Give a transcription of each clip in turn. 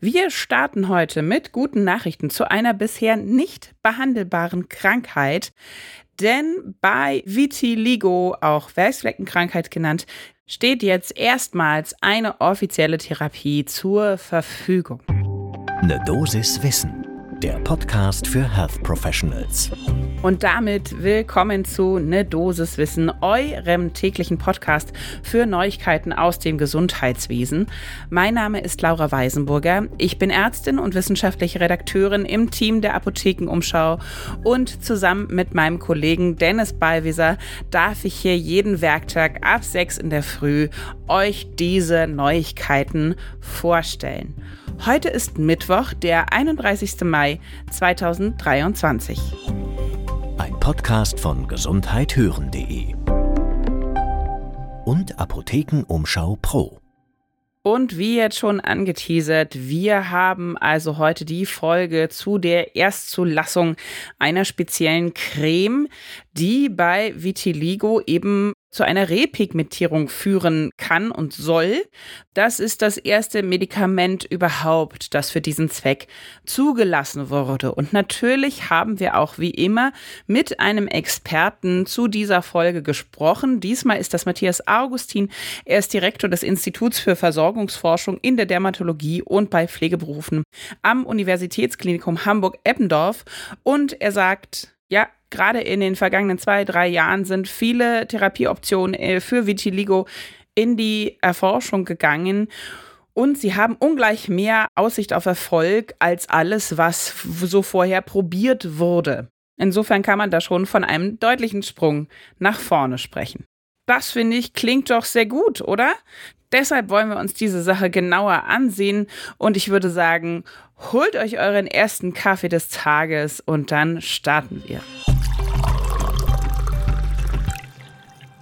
Wir starten heute mit guten Nachrichten zu einer bisher nicht behandelbaren Krankheit. Denn bei Vitiligo, auch Weißfleckenkrankheit genannt, steht jetzt erstmals eine offizielle Therapie zur Verfügung. Eine Dosis Wissen, der Podcast für Health Professionals. Und damit willkommen zu Ne Dosis Wissen, eurem täglichen Podcast für Neuigkeiten aus dem Gesundheitswesen. Mein Name ist Laura Weisenburger. Ich bin Ärztin und wissenschaftliche Redakteurin im Team der Apothekenumschau und zusammen mit meinem Kollegen Dennis Ballwieser darf ich hier jeden Werktag ab 6 in der Früh euch diese Neuigkeiten vorstellen. Heute ist Mittwoch, der 31. Mai 2023. Ein Podcast von gesundheithören.de und Apothekenumschau Pro. Und wie jetzt schon angeteasert, wir haben also heute die Folge zu der Erstzulassung einer speziellen Creme, die bei Vitiligo eben zu einer Repigmentierung führen kann und soll. Das ist das erste Medikament überhaupt, das für diesen Zweck zugelassen wurde. Und natürlich haben wir auch wie immer mit einem Experten zu dieser Folge gesprochen. Diesmal ist das Matthias Augustin. Er ist Direktor des Instituts für Versorgungsforschung in der Dermatologie und bei Pflegeberufen am Universitätsklinikum Hamburg-Eppendorf. Und er sagt, ja, gerade in den vergangenen zwei, drei Jahren sind viele Therapieoptionen äh, für Vitiligo in die Erforschung gegangen. Und sie haben ungleich mehr Aussicht auf Erfolg als alles, was so vorher probiert wurde. Insofern kann man da schon von einem deutlichen Sprung nach vorne sprechen. Das finde ich klingt doch sehr gut, oder? Deshalb wollen wir uns diese Sache genauer ansehen und ich würde sagen, holt euch euren ersten Kaffee des Tages und dann starten wir.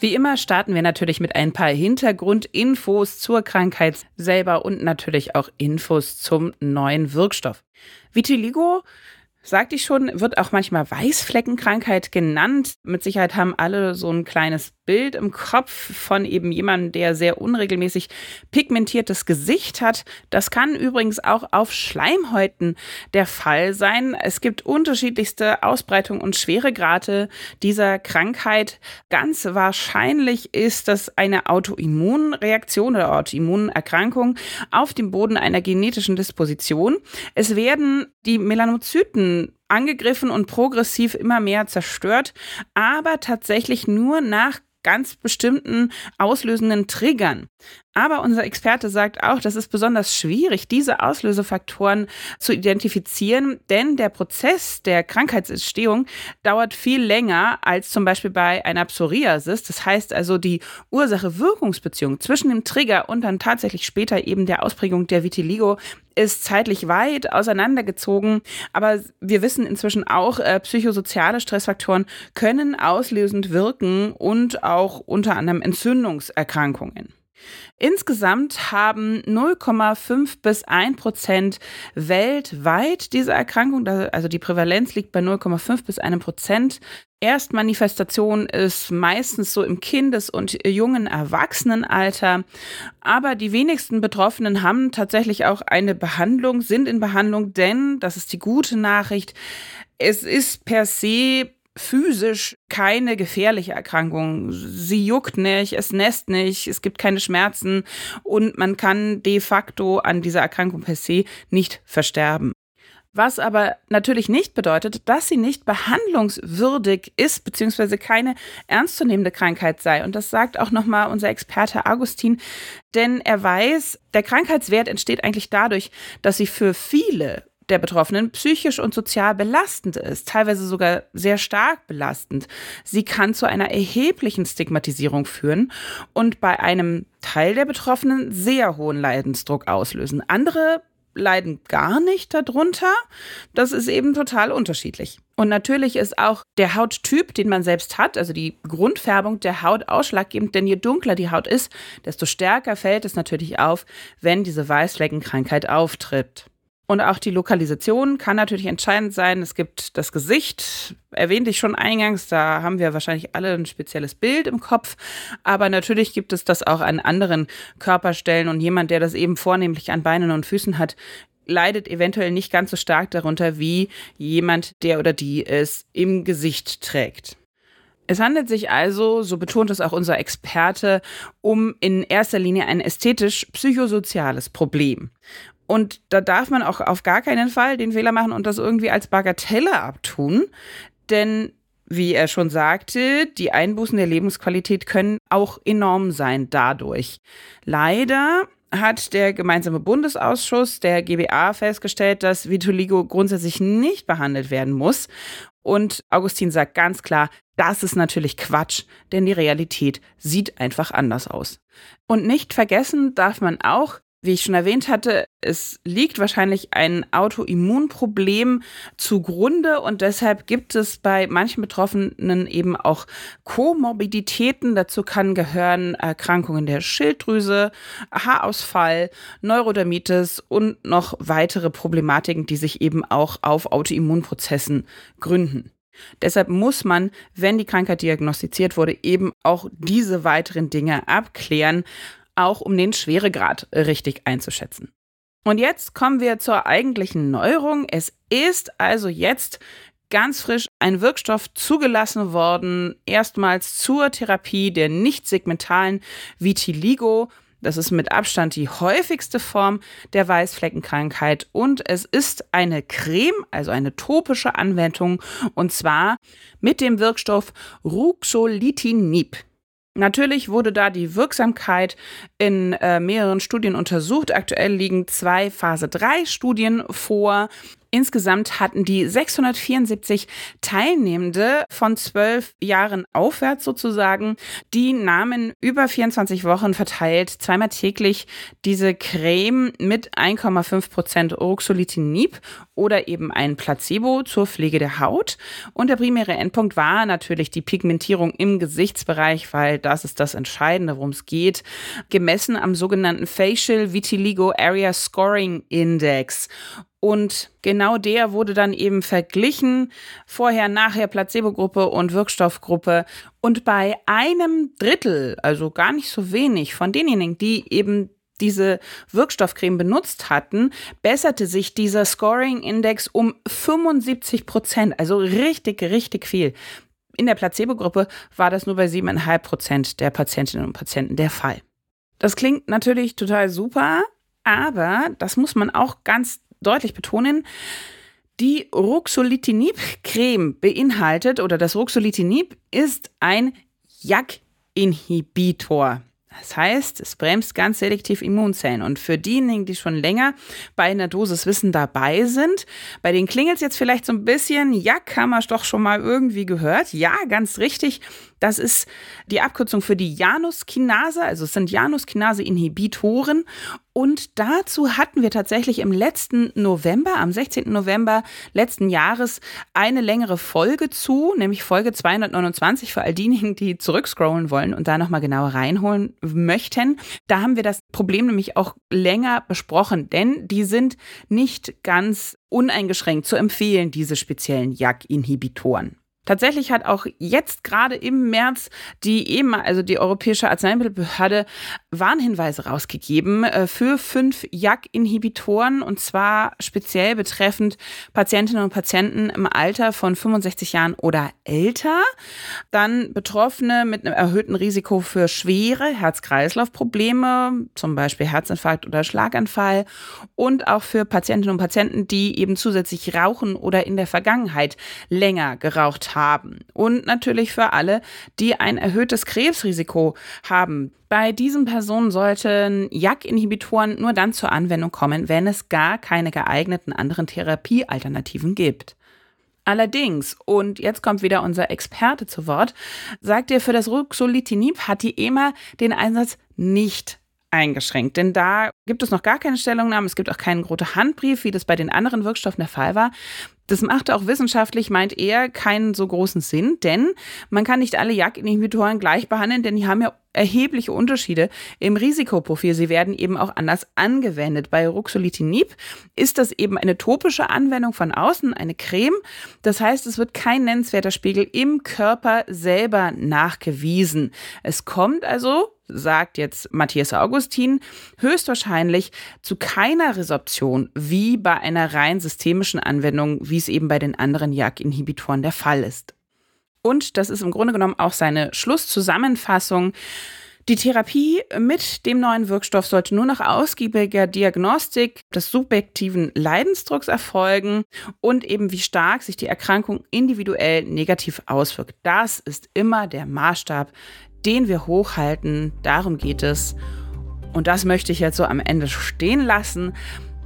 Wie immer starten wir natürlich mit ein paar Hintergrundinfos zur Krankheit selber und natürlich auch Infos zum neuen Wirkstoff. Vitiligo sagte ich schon, wird auch manchmal Weißfleckenkrankheit genannt. Mit Sicherheit haben alle so ein kleines Bild im Kopf von eben jemandem, der sehr unregelmäßig pigmentiertes Gesicht hat. Das kann übrigens auch auf Schleimhäuten der Fall sein. Es gibt unterschiedlichste Ausbreitung und Schweregrade dieser Krankheit. Ganz wahrscheinlich ist das eine Autoimmunreaktion oder Autoimmunerkrankung auf dem Boden einer genetischen Disposition. Es werden die Melanozyten angegriffen und progressiv immer mehr zerstört, aber tatsächlich nur nach ganz bestimmten auslösenden Triggern. Aber unser Experte sagt auch, das ist besonders schwierig, diese Auslösefaktoren zu identifizieren, denn der Prozess der Krankheitsentstehung dauert viel länger als zum Beispiel bei einer Psoriasis. Das heißt also, die Ursache-Wirkungsbeziehung zwischen dem Trigger und dann tatsächlich später eben der Ausprägung der Vitiligo ist zeitlich weit auseinandergezogen. Aber wir wissen inzwischen auch, äh, psychosoziale Stressfaktoren können auslösend wirken und auch unter anderem Entzündungserkrankungen. Insgesamt haben 0,5 bis 1 Prozent weltweit diese Erkrankung, also die Prävalenz liegt bei 0,5 bis 1 Prozent. Erstmanifestation ist meistens so im Kindes- und jungen Erwachsenenalter, aber die wenigsten Betroffenen haben tatsächlich auch eine Behandlung, sind in Behandlung, denn, das ist die gute Nachricht, es ist per se physisch keine gefährliche Erkrankung. Sie juckt nicht, es nässt nicht, es gibt keine Schmerzen und man kann de facto an dieser Erkrankung per se nicht versterben. Was aber natürlich nicht bedeutet, dass sie nicht behandlungswürdig ist, beziehungsweise keine ernstzunehmende Krankheit sei. Und das sagt auch nochmal unser Experte Augustin, denn er weiß, der Krankheitswert entsteht eigentlich dadurch, dass sie für viele der Betroffenen psychisch und sozial belastend ist, teilweise sogar sehr stark belastend. Sie kann zu einer erheblichen Stigmatisierung führen und bei einem Teil der Betroffenen sehr hohen Leidensdruck auslösen. Andere leiden gar nicht darunter. Das ist eben total unterschiedlich. Und natürlich ist auch der Hauttyp, den man selbst hat, also die Grundfärbung der Haut ausschlaggebend, denn je dunkler die Haut ist, desto stärker fällt es natürlich auf, wenn diese Weißfleckenkrankheit auftritt. Und auch die Lokalisation kann natürlich entscheidend sein. Es gibt das Gesicht, erwähnte ich schon eingangs, da haben wir wahrscheinlich alle ein spezielles Bild im Kopf. Aber natürlich gibt es das auch an anderen Körperstellen und jemand, der das eben vornehmlich an Beinen und Füßen hat, leidet eventuell nicht ganz so stark darunter wie jemand, der oder die es im Gesicht trägt. Es handelt sich also, so betont es auch unser Experte, um in erster Linie ein ästhetisch-psychosoziales Problem. Und da darf man auch auf gar keinen Fall den Fehler machen und das irgendwie als Bagatelle abtun. Denn, wie er schon sagte, die Einbußen der Lebensqualität können auch enorm sein dadurch. Leider hat der gemeinsame Bundesausschuss der GBA festgestellt, dass Vitiligo grundsätzlich nicht behandelt werden muss. Und Augustin sagt ganz klar, das ist natürlich Quatsch, denn die Realität sieht einfach anders aus. Und nicht vergessen darf man auch, wie ich schon erwähnt hatte, es liegt wahrscheinlich ein Autoimmunproblem zugrunde und deshalb gibt es bei manchen Betroffenen eben auch Komorbiditäten. Dazu kann gehören Erkrankungen der Schilddrüse, Haarausfall, Neurodermitis und noch weitere Problematiken, die sich eben auch auf Autoimmunprozessen gründen. Deshalb muss man, wenn die Krankheit diagnostiziert wurde, eben auch diese weiteren Dinge abklären auch um den Schweregrad richtig einzuschätzen. Und jetzt kommen wir zur eigentlichen Neuerung. Es ist also jetzt ganz frisch ein Wirkstoff zugelassen worden, erstmals zur Therapie der nicht segmentalen Vitiligo. Das ist mit Abstand die häufigste Form der Weißfleckenkrankheit und es ist eine Creme, also eine topische Anwendung und zwar mit dem Wirkstoff Ruxolitinib. Natürlich wurde da die Wirksamkeit in äh, mehreren Studien untersucht. Aktuell liegen zwei Phase 3 Studien vor. Insgesamt hatten die 674 Teilnehmende von zwölf Jahren aufwärts sozusagen, die nahmen über 24 Wochen verteilt zweimal täglich diese Creme mit 1,5 Prozent Uroxolitinib oder eben ein Placebo zur Pflege der Haut. Und der primäre Endpunkt war natürlich die Pigmentierung im Gesichtsbereich, weil das ist das Entscheidende, worum es geht, gemessen am sogenannten Facial Vitiligo Area Scoring Index. Und genau der wurde dann eben verglichen, vorher, nachher Placebo-Gruppe und Wirkstoffgruppe. Und bei einem Drittel, also gar nicht so wenig von denjenigen, die eben diese Wirkstoffcreme benutzt hatten, besserte sich dieser Scoring-Index um 75 Prozent, also richtig, richtig viel. In der Placebo-Gruppe war das nur bei 7,5 Prozent der Patientinnen und Patienten der Fall. Das klingt natürlich total super, aber das muss man auch ganz deutlich betonen, die Ruxolitinib-Creme beinhaltet oder das Ruxolitinib ist ein JAK-Inhibitor. Das heißt, es bremst ganz selektiv Immunzellen. Und für diejenigen, die schon länger bei einer Dosis Wissen dabei sind, bei denen klingelt es jetzt vielleicht so ein bisschen, ja, haben wir doch schon mal irgendwie gehört. Ja, ganz richtig. Das ist die Abkürzung für die Januskinase, also es sind Januskinase-Inhibitoren. Und dazu hatten wir tatsächlich im letzten November, am 16. November letzten Jahres, eine längere Folge zu, nämlich Folge 229 für all diejenigen, die zurückscrollen wollen und da nochmal genauer reinholen möchten. Da haben wir das Problem nämlich auch länger besprochen, denn die sind nicht ganz uneingeschränkt zu empfehlen, diese speziellen JAK-Inhibitoren. Tatsächlich hat auch jetzt gerade im März die EMA, also die Europäische Arzneimittelbehörde, Warnhinweise rausgegeben äh, für fünf JAK-Inhibitoren und zwar speziell betreffend Patientinnen und Patienten im Alter von 65 Jahren oder älter. Dann Betroffene mit einem erhöhten Risiko für schwere Herz-Kreislauf-Probleme, zum Beispiel Herzinfarkt oder Schlaganfall und auch für Patientinnen und Patienten, die eben zusätzlich rauchen oder in der Vergangenheit länger geraucht haben haben. Und natürlich für alle, die ein erhöhtes Krebsrisiko haben. Bei diesen Personen sollten JAK-Inhibitoren nur dann zur Anwendung kommen, wenn es gar keine geeigneten anderen Therapiealternativen gibt. Allerdings, und jetzt kommt wieder unser Experte zu Wort, sagt er, für das Ruxolitinib hat die EMA den Einsatz nicht eingeschränkt. Denn da gibt es noch gar keine Stellungnahme, es gibt auch keinen roten Handbrief, wie das bei den anderen Wirkstoffen der Fall war. Das macht auch wissenschaftlich, meint er, keinen so großen Sinn, denn man kann nicht alle JAK-Inhibitoren gleich behandeln, denn die haben ja erhebliche Unterschiede im Risikoprofil. Sie werden eben auch anders angewendet. Bei Ruxolitinib ist das eben eine topische Anwendung von außen, eine Creme. Das heißt, es wird kein nennenswerter Spiegel im Körper selber nachgewiesen. Es kommt also sagt jetzt Matthias Augustin, höchstwahrscheinlich zu keiner Resorption wie bei einer rein systemischen Anwendung, wie es eben bei den anderen JAK-Inhibitoren der Fall ist. Und das ist im Grunde genommen auch seine Schlusszusammenfassung. Die Therapie mit dem neuen Wirkstoff sollte nur nach ausgiebiger Diagnostik des subjektiven Leidensdrucks erfolgen und eben wie stark sich die Erkrankung individuell negativ auswirkt. Das ist immer der Maßstab, den wir hochhalten. Darum geht es. Und das möchte ich jetzt so am Ende stehen lassen.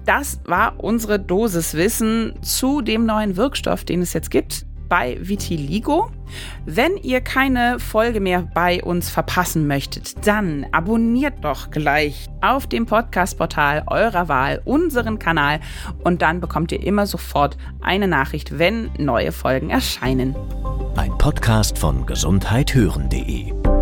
Das war unsere Dosiswissen zu dem neuen Wirkstoff, den es jetzt gibt bei Vitiligo. Wenn ihr keine Folge mehr bei uns verpassen möchtet, dann abonniert doch gleich auf dem Podcast-Portal eurer Wahl unseren Kanal und dann bekommt ihr immer sofort eine Nachricht, wenn neue Folgen erscheinen. Ein Podcast von gesundheithören.de